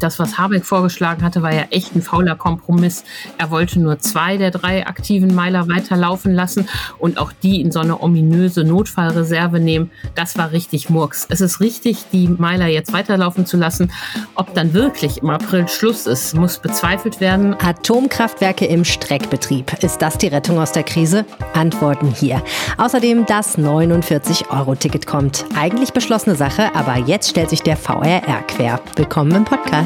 Das, was Habeck vorgeschlagen hatte, war ja echt ein fauler Kompromiss. Er wollte nur zwei der drei aktiven Meiler weiterlaufen lassen und auch die in so eine ominöse Notfallreserve nehmen. Das war richtig Murks. Es ist richtig, die Meiler jetzt weiterlaufen zu lassen. Ob dann wirklich im April Schluss ist, muss bezweifelt werden. Atomkraftwerke im Streckbetrieb. Ist das die Rettung aus der Krise? Antworten hier. Außerdem das 49-Euro-Ticket kommt. Eigentlich beschlossene Sache, aber jetzt stellt sich der VRR quer. Willkommen im Podcast.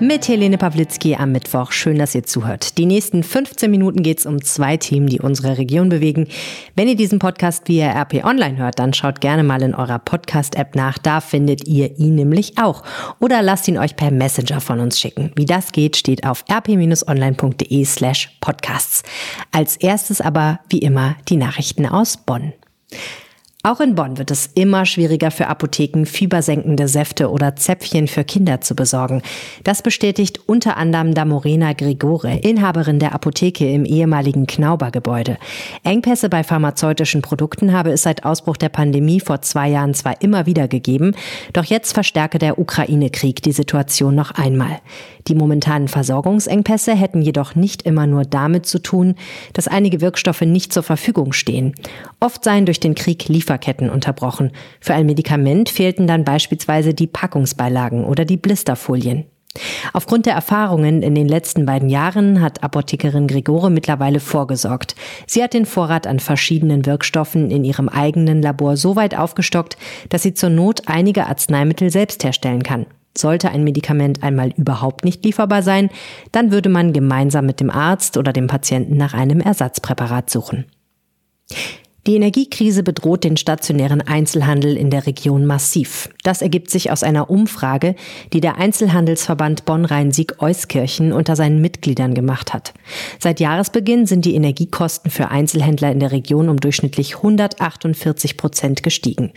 Mit Helene Pawlitzki am Mittwoch. Schön, dass ihr zuhört. Die nächsten 15 Minuten geht es um zwei Themen, die unsere Region bewegen. Wenn ihr diesen Podcast via RP Online hört, dann schaut gerne mal in eurer Podcast-App nach. Da findet ihr ihn nämlich auch. Oder lasst ihn euch per Messenger von uns schicken. Wie das geht, steht auf rp-online.de slash podcasts. Als erstes aber, wie immer, die Nachrichten aus Bonn. Auch in Bonn wird es immer schwieriger für Apotheken, fiebersenkende Säfte oder Zäpfchen für Kinder zu besorgen. Das bestätigt unter anderem Damorena Grigore, Inhaberin der Apotheke im ehemaligen Knauber-Gebäude. Engpässe bei pharmazeutischen Produkten habe es seit Ausbruch der Pandemie vor zwei Jahren zwar immer wieder gegeben, doch jetzt verstärke der Ukraine-Krieg die Situation noch einmal. Die momentanen Versorgungsengpässe hätten jedoch nicht immer nur damit zu tun, dass einige Wirkstoffe nicht zur Verfügung stehen. Oft seien durch den Krieg Lieferketten unterbrochen. Für ein Medikament fehlten dann beispielsweise die Packungsbeilagen oder die Blisterfolien. Aufgrund der Erfahrungen in den letzten beiden Jahren hat Apothekerin Gregore mittlerweile vorgesorgt. Sie hat den Vorrat an verschiedenen Wirkstoffen in ihrem eigenen Labor so weit aufgestockt, dass sie zur Not einige Arzneimittel selbst herstellen kann. Sollte ein Medikament einmal überhaupt nicht lieferbar sein, dann würde man gemeinsam mit dem Arzt oder dem Patienten nach einem Ersatzpräparat suchen. Die Energiekrise bedroht den stationären Einzelhandel in der Region massiv. Das ergibt sich aus einer Umfrage, die der Einzelhandelsverband Bonn-Rhein-Sieg-Euskirchen unter seinen Mitgliedern gemacht hat. Seit Jahresbeginn sind die Energiekosten für Einzelhändler in der Region um durchschnittlich 148 Prozent gestiegen.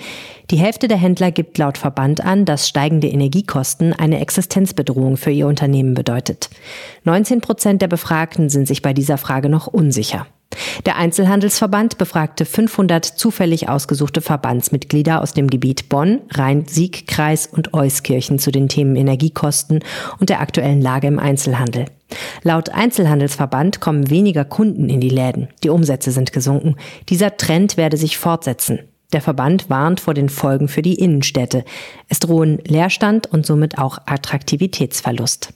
Die Hälfte der Händler gibt laut Verband an, dass steigende Energiekosten eine Existenzbedrohung für ihr Unternehmen bedeutet. 19 Prozent der Befragten sind sich bei dieser Frage noch unsicher. Der Einzelhandelsverband befragte 500 zufällig ausgesuchte Verbandsmitglieder aus dem Gebiet Bonn, Rhein-Sieg-Kreis und Euskirchen zu den Themen Energiekosten und der aktuellen Lage im Einzelhandel. Laut Einzelhandelsverband kommen weniger Kunden in die Läden. Die Umsätze sind gesunken. Dieser Trend werde sich fortsetzen. Der Verband warnt vor den Folgen für die Innenstädte. Es drohen Leerstand und somit auch Attraktivitätsverlust.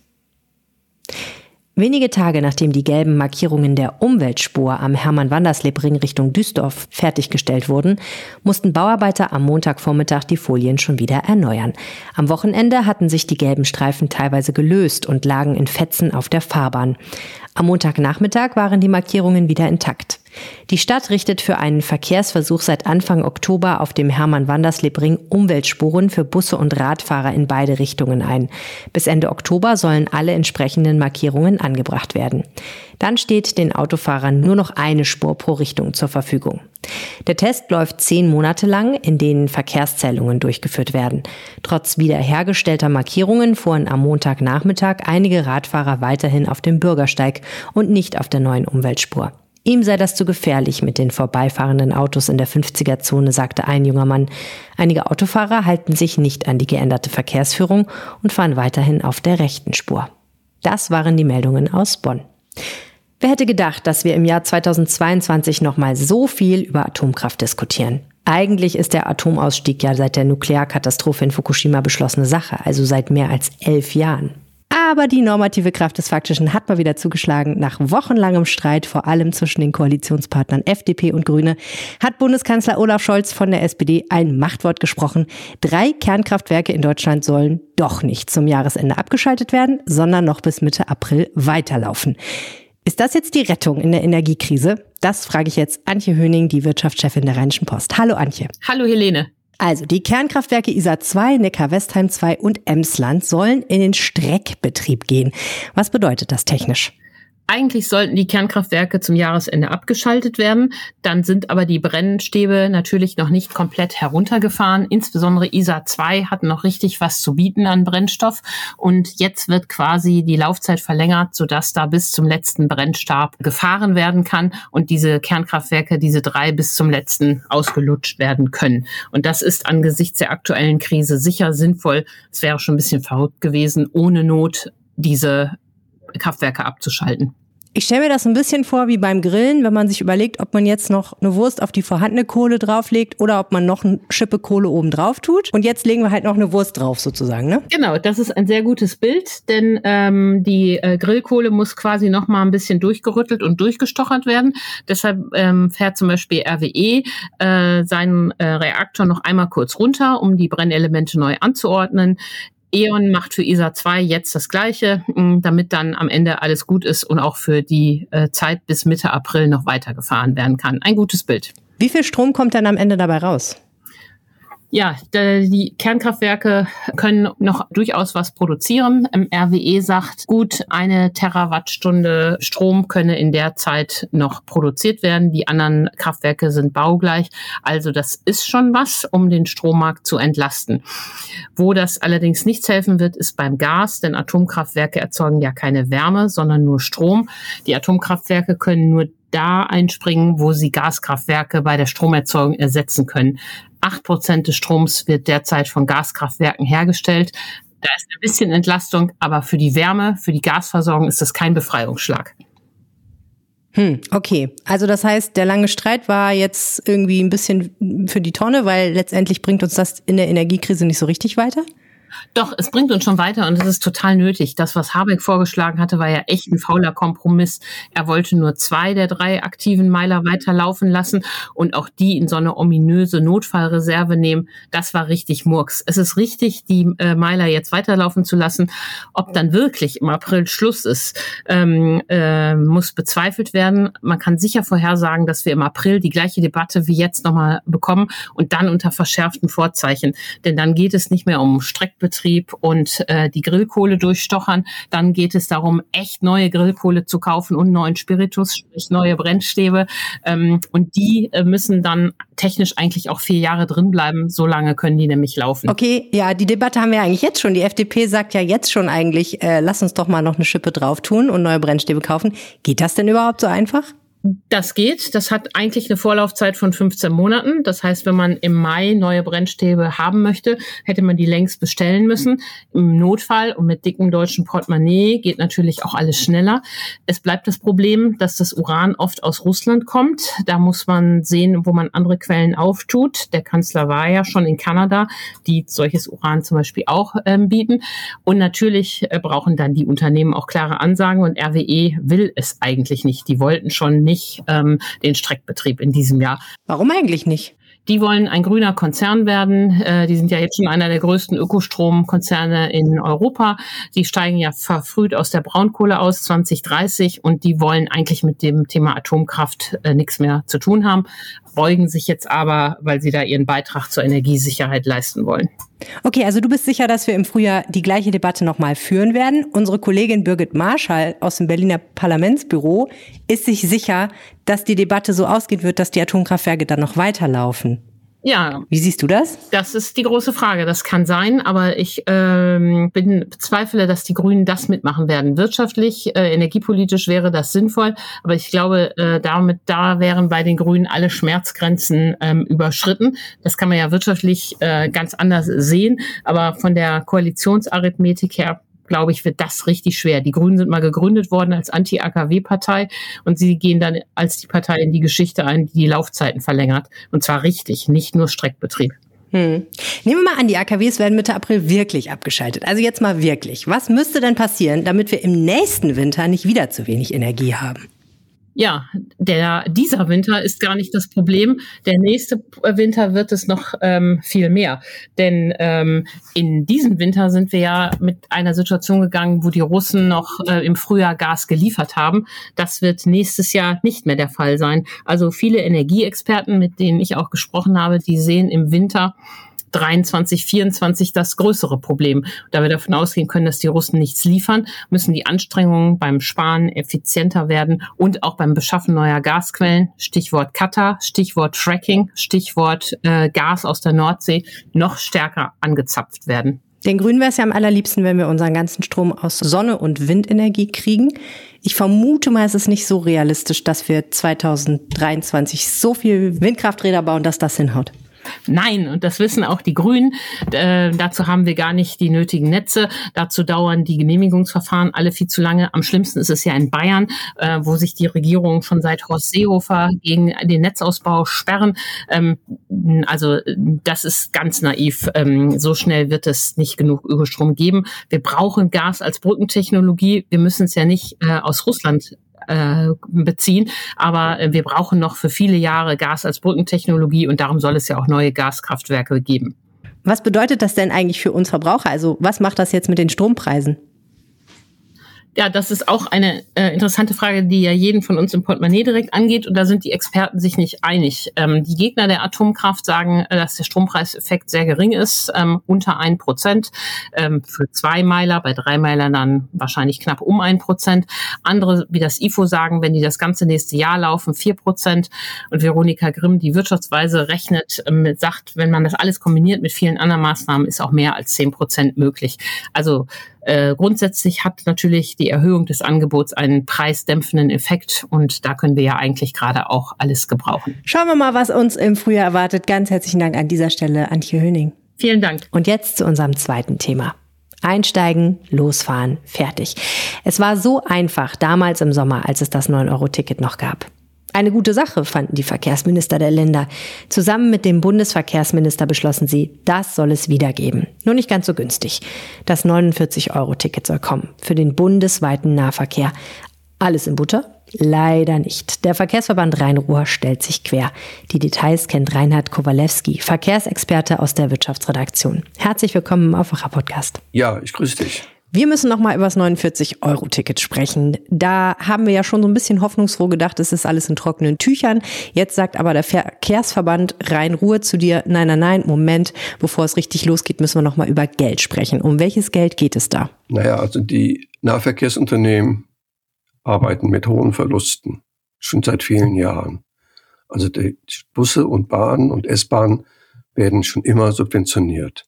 Wenige Tage nachdem die gelben Markierungen der Umweltspur am Hermann-Wandersleb-Ring Richtung Düsseldorf fertiggestellt wurden, mussten Bauarbeiter am Montagvormittag die Folien schon wieder erneuern. Am Wochenende hatten sich die gelben Streifen teilweise gelöst und lagen in Fetzen auf der Fahrbahn. Am Montagnachmittag waren die Markierungen wieder intakt. Die Stadt richtet für einen Verkehrsversuch seit Anfang Oktober auf dem Hermann-Wandersleb-Ring Umweltspuren für Busse und Radfahrer in beide Richtungen ein. Bis Ende Oktober sollen alle entsprechenden Markierungen angebracht werden. Dann steht den Autofahrern nur noch eine Spur pro Richtung zur Verfügung. Der Test läuft zehn Monate lang, in denen Verkehrszählungen durchgeführt werden. Trotz wiederhergestellter Markierungen fuhren am Montagnachmittag einige Radfahrer weiterhin auf dem Bürgersteig und nicht auf der neuen Umweltspur. Ihm sei das zu gefährlich mit den vorbeifahrenden Autos in der 50er-Zone, sagte ein junger Mann. Einige Autofahrer halten sich nicht an die geänderte Verkehrsführung und fahren weiterhin auf der rechten Spur. Das waren die Meldungen aus Bonn. Wer hätte gedacht, dass wir im Jahr 2022 nochmal so viel über Atomkraft diskutieren? Eigentlich ist der Atomausstieg ja seit der Nuklearkatastrophe in Fukushima beschlossene Sache, also seit mehr als elf Jahren. Aber die normative Kraft des Faktischen hat mal wieder zugeschlagen. Nach wochenlangem Streit, vor allem zwischen den Koalitionspartnern FDP und Grüne, hat Bundeskanzler Olaf Scholz von der SPD ein Machtwort gesprochen. Drei Kernkraftwerke in Deutschland sollen doch nicht zum Jahresende abgeschaltet werden, sondern noch bis Mitte April weiterlaufen. Ist das jetzt die Rettung in der Energiekrise? Das frage ich jetzt Antje Höning, die Wirtschaftschefin der Rheinischen Post. Hallo Antje. Hallo Helene. Also die Kernkraftwerke ISA 2, Neckar-Westheim 2 und Emsland sollen in den Streckbetrieb gehen. Was bedeutet das technisch? Eigentlich sollten die Kernkraftwerke zum Jahresende abgeschaltet werden. Dann sind aber die Brennstäbe natürlich noch nicht komplett heruntergefahren. Insbesondere ISA 2 hat noch richtig was zu bieten an Brennstoff. Und jetzt wird quasi die Laufzeit verlängert, sodass da bis zum letzten Brennstab gefahren werden kann und diese Kernkraftwerke, diese drei bis zum letzten ausgelutscht werden können. Und das ist angesichts der aktuellen Krise sicher sinnvoll. Es wäre schon ein bisschen verrückt gewesen, ohne Not diese Kraftwerke abzuschalten. Ich stelle mir das ein bisschen vor wie beim Grillen, wenn man sich überlegt, ob man jetzt noch eine Wurst auf die vorhandene Kohle drauflegt oder ob man noch eine Schippe Kohle oben drauf tut. Und jetzt legen wir halt noch eine Wurst drauf sozusagen, ne? Genau, das ist ein sehr gutes Bild, denn ähm, die äh, Grillkohle muss quasi noch mal ein bisschen durchgerüttelt und durchgestochert werden. Deshalb ähm, fährt zum Beispiel RWE äh, seinen äh, Reaktor noch einmal kurz runter, um die Brennelemente neu anzuordnen. E.ON macht für ISA 2 jetzt das Gleiche, mm, damit dann am Ende alles gut ist und auch für die äh, Zeit bis Mitte April noch weitergefahren werden kann. Ein gutes Bild. Wie viel Strom kommt dann am Ende dabei raus? Ja, die Kernkraftwerke können noch durchaus was produzieren. RWE sagt, gut eine Terawattstunde Strom könne in der Zeit noch produziert werden. Die anderen Kraftwerke sind baugleich. Also das ist schon was, um den Strommarkt zu entlasten. Wo das allerdings nichts helfen wird, ist beim Gas, denn Atomkraftwerke erzeugen ja keine Wärme, sondern nur Strom. Die Atomkraftwerke können nur da einspringen, wo sie Gaskraftwerke bei der Stromerzeugung ersetzen können. Acht Prozent des Stroms wird derzeit von Gaskraftwerken hergestellt. Da ist ein bisschen Entlastung, aber für die Wärme, für die Gasversorgung ist das kein Befreiungsschlag. Hm, okay. Also das heißt, der lange Streit war jetzt irgendwie ein bisschen für die Tonne, weil letztendlich bringt uns das in der Energiekrise nicht so richtig weiter? Doch, es bringt uns schon weiter und es ist total nötig. Das, was Habeck vorgeschlagen hatte, war ja echt ein fauler Kompromiss. Er wollte nur zwei der drei aktiven Meiler weiterlaufen lassen und auch die in so eine ominöse Notfallreserve nehmen. Das war richtig Murks. Es ist richtig, die äh, Meiler jetzt weiterlaufen zu lassen. Ob dann wirklich im April Schluss ist, ähm, äh, muss bezweifelt werden. Man kann sicher vorhersagen, dass wir im April die gleiche Debatte wie jetzt nochmal bekommen und dann unter verschärften Vorzeichen. Denn dann geht es nicht mehr um Streck Betrieb und äh, die Grillkohle durchstochern. Dann geht es darum, echt neue Grillkohle zu kaufen und neuen Spiritus, sprich neue Brennstäbe. Ähm, und die äh, müssen dann technisch eigentlich auch vier Jahre drin bleiben. So lange können die nämlich laufen. Okay, ja, die Debatte haben wir eigentlich jetzt schon. Die FDP sagt ja jetzt schon eigentlich, äh, lass uns doch mal noch eine Schippe drauf tun und neue Brennstäbe kaufen. Geht das denn überhaupt so einfach? Das geht. Das hat eigentlich eine Vorlaufzeit von 15 Monaten. Das heißt, wenn man im Mai neue Brennstäbe haben möchte, hätte man die längst bestellen müssen. Im Notfall und mit dickem deutschen Portemonnaie geht natürlich auch alles schneller. Es bleibt das Problem, dass das Uran oft aus Russland kommt. Da muss man sehen, wo man andere Quellen auftut. Der Kanzler war ja schon in Kanada, die solches Uran zum Beispiel auch ähm, bieten. Und natürlich äh, brauchen dann die Unternehmen auch klare Ansagen und RWE will es eigentlich nicht. Die wollten schon nicht ähm, den Streckbetrieb in diesem Jahr. Warum eigentlich nicht? Die wollen ein grüner Konzern werden. Äh, die sind ja jetzt schon einer der größten Ökostromkonzerne in Europa. Die steigen ja verfrüht aus der Braunkohle aus 2030 und die wollen eigentlich mit dem Thema Atomkraft äh, nichts mehr zu tun haben, beugen sich jetzt aber, weil sie da ihren Beitrag zur Energiesicherheit leisten wollen. Okay, also du bist sicher, dass wir im Frühjahr die gleiche Debatte nochmal führen werden. Unsere Kollegin Birgit Marschall aus dem Berliner Parlamentsbüro ist sich sicher, dass die Debatte so ausgehen wird, dass die Atomkraftwerke dann noch weiterlaufen. Ja. Wie siehst du das? Das ist die große Frage. Das kann sein, aber ich ähm, bin bezweifle, dass die Grünen das mitmachen werden. Wirtschaftlich, äh, energiepolitisch wäre das sinnvoll, aber ich glaube, äh, damit da wären bei den Grünen alle Schmerzgrenzen ähm, überschritten. Das kann man ja wirtschaftlich äh, ganz anders sehen, aber von der Koalitionsarithmetik her glaube ich, wird das richtig schwer. Die Grünen sind mal gegründet worden als Anti-AKW-Partei und sie gehen dann als die Partei in die Geschichte ein, die die Laufzeiten verlängert. Und zwar richtig, nicht nur Streckbetrieb. Hm. Nehmen wir mal an, die AKWs werden Mitte April wirklich abgeschaltet. Also jetzt mal wirklich. Was müsste denn passieren, damit wir im nächsten Winter nicht wieder zu wenig Energie haben? Ja, der, dieser Winter ist gar nicht das Problem. Der nächste Winter wird es noch ähm, viel mehr. Denn ähm, in diesem Winter sind wir ja mit einer Situation gegangen, wo die Russen noch äh, im Frühjahr Gas geliefert haben. Das wird nächstes Jahr nicht mehr der Fall sein. Also viele Energieexperten, mit denen ich auch gesprochen habe, die sehen im Winter 23, 24 das größere Problem. Da wir davon ausgehen können, dass die Russen nichts liefern, müssen die Anstrengungen beim Sparen effizienter werden und auch beim Beschaffen neuer Gasquellen, Stichwort Katar, Stichwort Fracking, Stichwort äh, Gas aus der Nordsee, noch stärker angezapft werden. Den Grünen wäre es ja am allerliebsten, wenn wir unseren ganzen Strom aus Sonne- und Windenergie kriegen. Ich vermute mal, es ist nicht so realistisch, dass wir 2023 so viel Windkrafträder bauen, dass das hinhaut. Nein, und das wissen auch die Grünen. Äh, dazu haben wir gar nicht die nötigen Netze. Dazu dauern die Genehmigungsverfahren alle viel zu lange. Am schlimmsten ist es ja in Bayern, äh, wo sich die Regierung schon seit Horst Seehofer gegen den Netzausbau sperren. Ähm, also das ist ganz naiv. Ähm, so schnell wird es nicht genug Ökostrom geben. Wir brauchen Gas als Brückentechnologie. Wir müssen es ja nicht äh, aus Russland äh, beziehen. Aber äh, wir brauchen noch für viele Jahre Gas als Brückentechnologie und darum soll es ja auch neue Gaskraftwerke geben. Was bedeutet das denn eigentlich für uns Verbraucher? Also was macht das jetzt mit den Strompreisen? Ja, das ist auch eine äh, interessante Frage, die ja jeden von uns im Portemonnaie direkt angeht. Und da sind die Experten sich nicht einig. Ähm, die Gegner der Atomkraft sagen, äh, dass der Strompreiseffekt sehr gering ist, ähm, unter ein Prozent. Ähm, für zwei Meiler, bei drei Meilern dann wahrscheinlich knapp um ein Prozent. Andere, wie das IFO, sagen, wenn die das ganze nächste Jahr laufen, vier Prozent. Und Veronika Grimm, die Wirtschaftsweise, rechnet, ähm, sagt, wenn man das alles kombiniert mit vielen anderen Maßnahmen, ist auch mehr als zehn Prozent möglich. Also äh, grundsätzlich hat natürlich die Erhöhung des Angebots einen preisdämpfenden Effekt und da können wir ja eigentlich gerade auch alles gebrauchen. Schauen wir mal, was uns im Frühjahr erwartet. Ganz herzlichen Dank an dieser Stelle, Antje Höning. Vielen Dank. Und jetzt zu unserem zweiten Thema. Einsteigen, losfahren, fertig. Es war so einfach damals im Sommer, als es das 9-Euro-Ticket noch gab. Eine gute Sache fanden die Verkehrsminister der Länder. Zusammen mit dem Bundesverkehrsminister beschlossen sie, das soll es wieder geben. Nur nicht ganz so günstig. Das 49-Euro-Ticket soll kommen für den bundesweiten Nahverkehr. Alles in Butter? Leider nicht. Der Verkehrsverband Rhein-Ruhr stellt sich quer. Die Details kennt Reinhard Kowalewski, Verkehrsexperte aus der Wirtschaftsredaktion. Herzlich willkommen im Aufwacher Podcast. Ja, ich grüße dich. Wir müssen noch mal über das 49-Euro-Ticket sprechen. Da haben wir ja schon so ein bisschen hoffnungsfroh gedacht, es ist alles in trockenen Tüchern. Jetzt sagt aber der Verkehrsverband Rhein-Ruhr zu dir, nein, nein, nein, Moment, bevor es richtig losgeht, müssen wir noch mal über Geld sprechen. Um welches Geld geht es da? Naja, also die Nahverkehrsunternehmen arbeiten mit hohen Verlusten, schon seit vielen Jahren. Also die Busse und Bahnen und S-Bahnen werden schon immer subventioniert.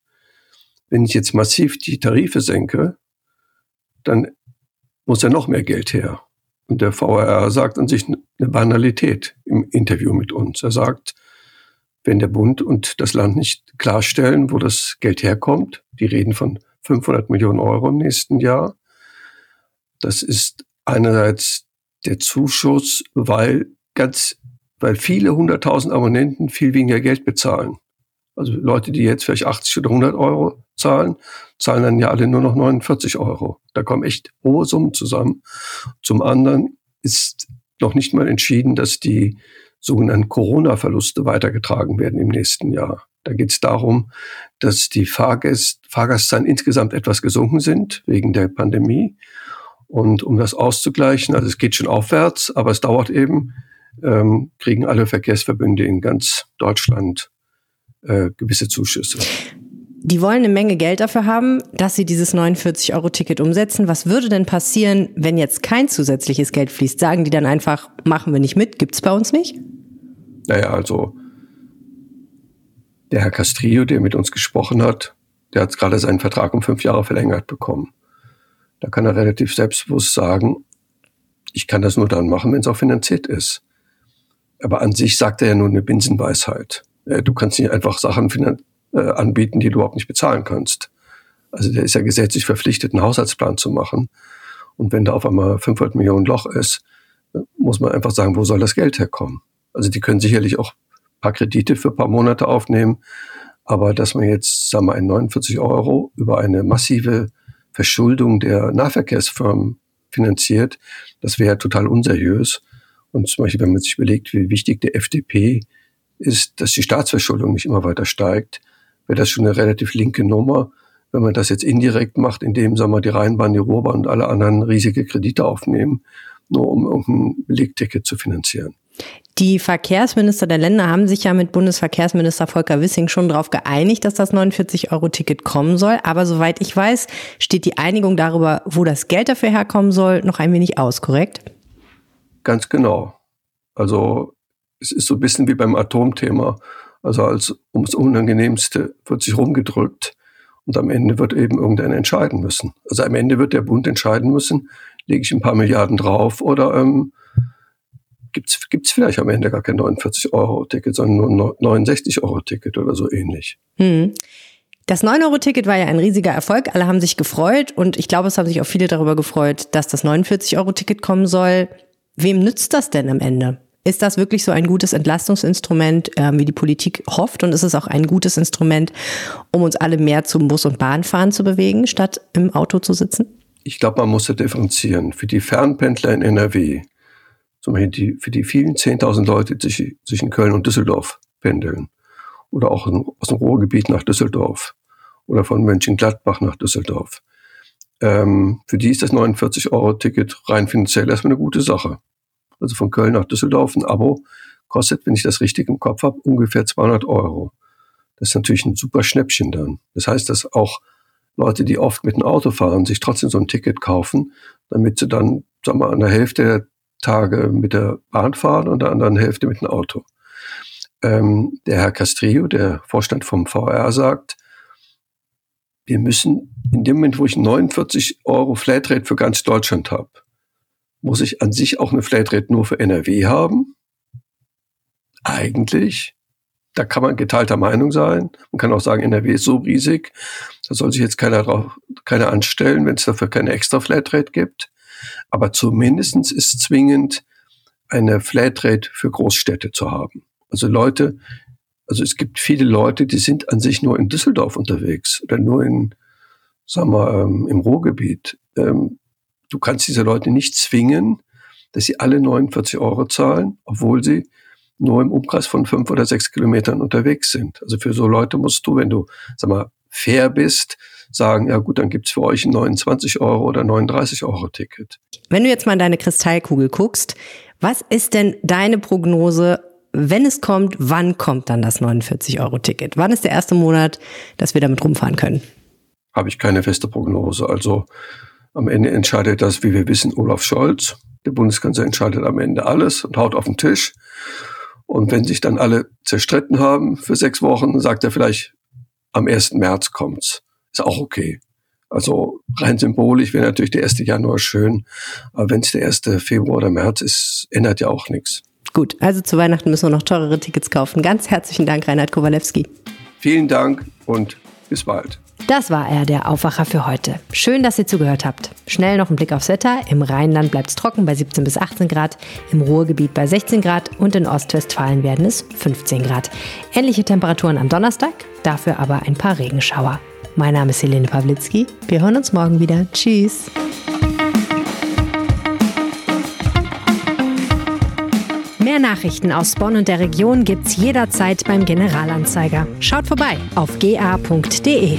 Wenn ich jetzt massiv die Tarife senke, dann muss ja noch mehr Geld her. Und der VRR sagt an sich eine Banalität im Interview mit uns. Er sagt, wenn der Bund und das Land nicht klarstellen, wo das Geld herkommt, die reden von 500 Millionen Euro im nächsten Jahr, das ist einerseits der Zuschuss, weil ganz, weil viele hunderttausend Abonnenten viel weniger Geld bezahlen. Also Leute, die jetzt vielleicht 80 oder 100 Euro zahlen, zahlen dann ja alle nur noch 49 Euro. Da kommen echt hohe Summen zusammen. Zum anderen ist noch nicht mal entschieden, dass die sogenannten Corona-Verluste weitergetragen werden im nächsten Jahr. Da geht es darum, dass die Fahrgäste, Fahrgastzahlen insgesamt etwas gesunken sind wegen der Pandemie. Und um das auszugleichen, also es geht schon aufwärts, aber es dauert eben, ähm, kriegen alle Verkehrsverbünde in ganz Deutschland äh, gewisse Zuschüsse. Die wollen eine Menge Geld dafür haben, dass sie dieses 49-Euro-Ticket umsetzen. Was würde denn passieren, wenn jetzt kein zusätzliches Geld fließt? Sagen die dann einfach, machen wir nicht mit, gibt's bei uns nicht? Naja, also der Herr Castrillo, der mit uns gesprochen hat, der hat gerade seinen Vertrag um fünf Jahre verlängert bekommen. Da kann er relativ selbstbewusst sagen, ich kann das nur dann machen, wenn es auch finanziert ist. Aber an sich sagt er ja nur eine Binsenweisheit. Äh, du kannst nicht einfach Sachen äh, anbieten, die du überhaupt nicht bezahlen kannst. Also der ist ja gesetzlich verpflichtet, einen Haushaltsplan zu machen. Und wenn da auf einmal 500 Millionen Loch ist, muss man einfach sagen, wo soll das Geld herkommen? Also die können sicherlich auch ein paar Kredite für ein paar Monate aufnehmen. Aber dass man jetzt, sagen wir, 49 Euro über eine massive Verschuldung der Nahverkehrsfirmen finanziert, das wäre total unseriös. Und zum Beispiel, wenn man sich überlegt, wie wichtig der FDP ist, dass die Staatsverschuldung nicht immer weiter steigt, wäre das schon eine relativ linke Nummer. Wenn man das jetzt indirekt macht, indem, sagen wir, die Rheinbahn, die Ruhrbahn und alle anderen riesige Kredite aufnehmen, nur um irgendein Belegticket zu finanzieren. Die Verkehrsminister der Länder haben sich ja mit Bundesverkehrsminister Volker Wissing schon darauf geeinigt, dass das 49-Euro-Ticket kommen soll. Aber soweit ich weiß, steht die Einigung darüber, wo das Geld dafür herkommen soll, noch ein wenig aus, korrekt? Ganz genau. Also es ist so ein bisschen wie beim Atomthema. Also als ums Unangenehmste wird sich rumgedrückt und am Ende wird eben irgendeiner entscheiden müssen. Also am Ende wird der Bund entscheiden müssen, lege ich ein paar Milliarden drauf oder ähm, gibt es vielleicht am Ende gar kein 49-Euro-Ticket, sondern nur ein 69-Euro-Ticket oder so ähnlich. Hm. Das 9-Euro-Ticket war ja ein riesiger Erfolg. Alle haben sich gefreut und ich glaube, es haben sich auch viele darüber gefreut, dass das 49-Euro-Ticket kommen soll. Wem nützt das denn am Ende? Ist das wirklich so ein gutes Entlastungsinstrument, äh, wie die Politik hofft? Und ist es auch ein gutes Instrument, um uns alle mehr zum Bus- und Bahnfahren zu bewegen, statt im Auto zu sitzen? Ich glaube, man muss differenzieren. Für die Fernpendler in NRW, zum Beispiel die, für die vielen 10.000 Leute, die zwischen Köln und Düsseldorf pendeln, oder auch aus dem Ruhrgebiet nach Düsseldorf oder von Mönchengladbach nach Düsseldorf, ähm, für die ist das 49-Euro-Ticket rein finanziell erstmal eine gute Sache also von Köln nach Düsseldorf, ein Abo kostet, wenn ich das richtig im Kopf habe, ungefähr 200 Euro. Das ist natürlich ein super Schnäppchen dann. Das heißt, dass auch Leute, die oft mit dem Auto fahren, sich trotzdem so ein Ticket kaufen, damit sie dann, sagen wir, an der Hälfte der Tage mit der Bahn fahren und an der anderen Hälfte mit dem Auto. Ähm, der Herr Castrillo, der Vorstand vom VR, sagt, wir müssen in dem Moment, wo ich 49 Euro Flatrate für ganz Deutschland habe, muss ich an sich auch eine Flatrate nur für NRW haben? Eigentlich. Da kann man geteilter Meinung sein. Man kann auch sagen, NRW ist so riesig, da soll sich jetzt keiner drauf, keiner anstellen, wenn es dafür keine extra Flatrate gibt. Aber zumindestens ist zwingend, eine Flatrate für Großstädte zu haben. Also Leute, also es gibt viele Leute, die sind an sich nur in Düsseldorf unterwegs oder nur in, sagen wir, ähm, im Ruhrgebiet. Ähm, du kannst diese Leute nicht zwingen, dass sie alle 49 Euro zahlen, obwohl sie nur im Umkreis von fünf oder sechs Kilometern unterwegs sind. Also für so Leute musst du, wenn du, sag mal, fair bist, sagen, ja gut, dann gibt's für euch ein 29 Euro oder 39 Euro Ticket. Wenn du jetzt mal in deine Kristallkugel guckst, was ist denn deine Prognose, wenn es kommt, wann kommt dann das 49 Euro Ticket? Wann ist der erste Monat, dass wir damit rumfahren können? Habe ich keine feste Prognose. Also am Ende entscheidet das, wie wir wissen, Olaf Scholz. Der Bundeskanzler entscheidet am Ende alles und haut auf den Tisch. Und wenn sich dann alle zerstritten haben für sechs Wochen, sagt er vielleicht, am 1. März kommt's. Ist auch okay. Also rein symbolisch wäre natürlich der 1. Januar schön. Aber wenn es der 1. Februar oder März ist, ändert ja auch nichts. Gut, also zu Weihnachten müssen wir noch teurere Tickets kaufen. Ganz herzlichen Dank, Reinhard Kowalewski. Vielen Dank und bis bald. Das war er, der Aufwacher für heute. Schön, dass ihr zugehört habt. Schnell noch ein Blick aufs Wetter. Im Rheinland bleibt es trocken bei 17 bis 18 Grad, im Ruhrgebiet bei 16 Grad und in Ostwestfalen werden es 15 Grad. Ähnliche Temperaturen am Donnerstag, dafür aber ein paar Regenschauer. Mein Name ist Helene Pawlitzki. Wir hören uns morgen wieder. Tschüss. Mehr Nachrichten aus Bonn und der Region gibt's jederzeit beim Generalanzeiger. Schaut vorbei auf ga.de.